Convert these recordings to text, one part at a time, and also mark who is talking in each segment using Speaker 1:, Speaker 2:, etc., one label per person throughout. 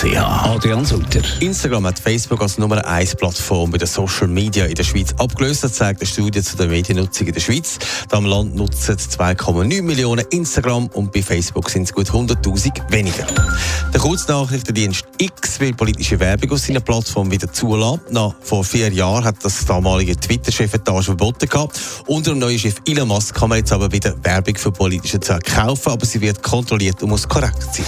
Speaker 1: Adrian Sutter.
Speaker 2: Instagram hat Facebook als Nummer 1 Plattform bei den Social Media in der Schweiz abgelöst. Zeigt eine Studie zu der Mediennutzung in der Schweiz. Da am Land nutzen 2,9 Millionen Instagram und bei Facebook sind es gut 100.000 weniger. Der Kurznachrichtendienst X will politische Werbung auf seiner Plattform wieder zulassen. Nach vor vier Jahren hat das damalige Twitter-Chefetage verboten gehabt. Unter dem neuen Chef Elon Musk kann man jetzt aber wieder Werbung für politische Zwecke kaufen, aber sie wird kontrolliert und muss korrekt sein.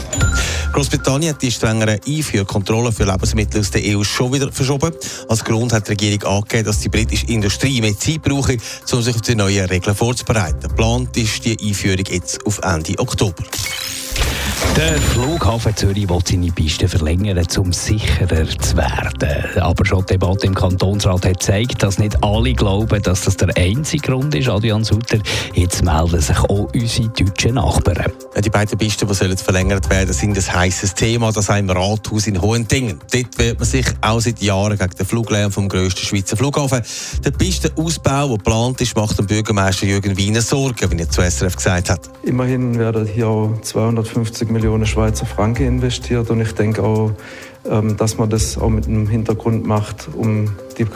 Speaker 2: Großbritannien hat die strengeren Einfuhrkontrollen für Lebensmittel aus der EU schon wieder verschoben. Als Grund hat die Regierung angegeben, dass die britische Industrie mehr Zeit brauche, um sich auf die neuen Regeln vorzubereiten. Geplant ist die Einführung jetzt auf Ende Oktober.
Speaker 1: Der Flughafen Zürich will seine Piste verlängern, um sicherer zu werden. Aber schon die Debatte im Kantonsrat hat gezeigt, dass nicht alle glauben, dass das der einzige Grund ist. Adrian Sutter, jetzt melden sich auch unsere deutschen Nachbarn.
Speaker 2: Die beiden Pisten, die sollen verlängert werden, sind ein heißes Thema. Das im Rathaus in Hohendingen. Dort wird man sich auch seit Jahren gegen den Fluglärm vom grössten Schweizer Flughafen. Der Pistenausbau, der geplant ist, macht dem Bürgermeister Jürgen Wiener Sorgen, wie er zu SRF gesagt hat.
Speaker 3: Immerhin werden hier 250 Millionen Schweizer Franken investiert. Und ich denke auch, dass man das auch mit einem Hintergrund macht, um die,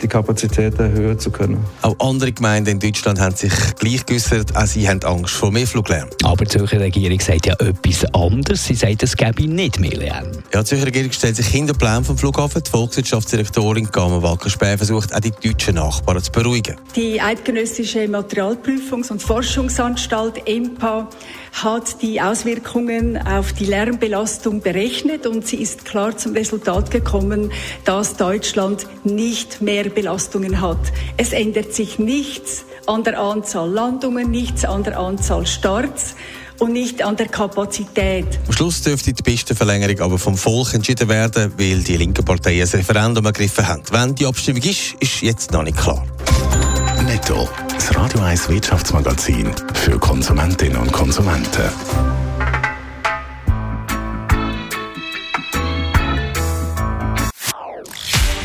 Speaker 3: die Kapazität erhöhen zu können.
Speaker 2: Auch andere Gemeinden in Deutschland haben sich gleich geäußert, auch sie haben Angst vor mehr Fluglärm.
Speaker 1: Aber die Zürcher Regierung sagt ja etwas anderes. Sie sagt, es gäbe nicht mehr Lärm.
Speaker 2: Ja, die Zürcher Regierung stellt sich hinter den Plan vom Flughafen. Die Volkswirtschaftsdirektorin Gamer Walker-Späh versucht, auch die deutschen Nachbarn zu beruhigen.
Speaker 4: Die Eidgenössische Materialprüfungs- und Forschungsanstalt EMPA hat die Auswirkungen auf die Lärmbelastung berechnet und sie ist klar zum Resultat gekommen, dass Deutschland nicht mehr Belastungen hat. Es ändert sich nichts an der Anzahl Landungen, nichts an der Anzahl Starts und nicht an der Kapazität.
Speaker 2: Am Schluss dürfte die Pistenverlängerung aber vom Volk entschieden werden, weil die linken Parteien ein Referendum ergriffen haben. Wenn die Abstimmung ist, ist jetzt noch nicht klar.
Speaker 5: Netto, das Radio 1 Wirtschaftsmagazin für Konsumentinnen und Konsumenten.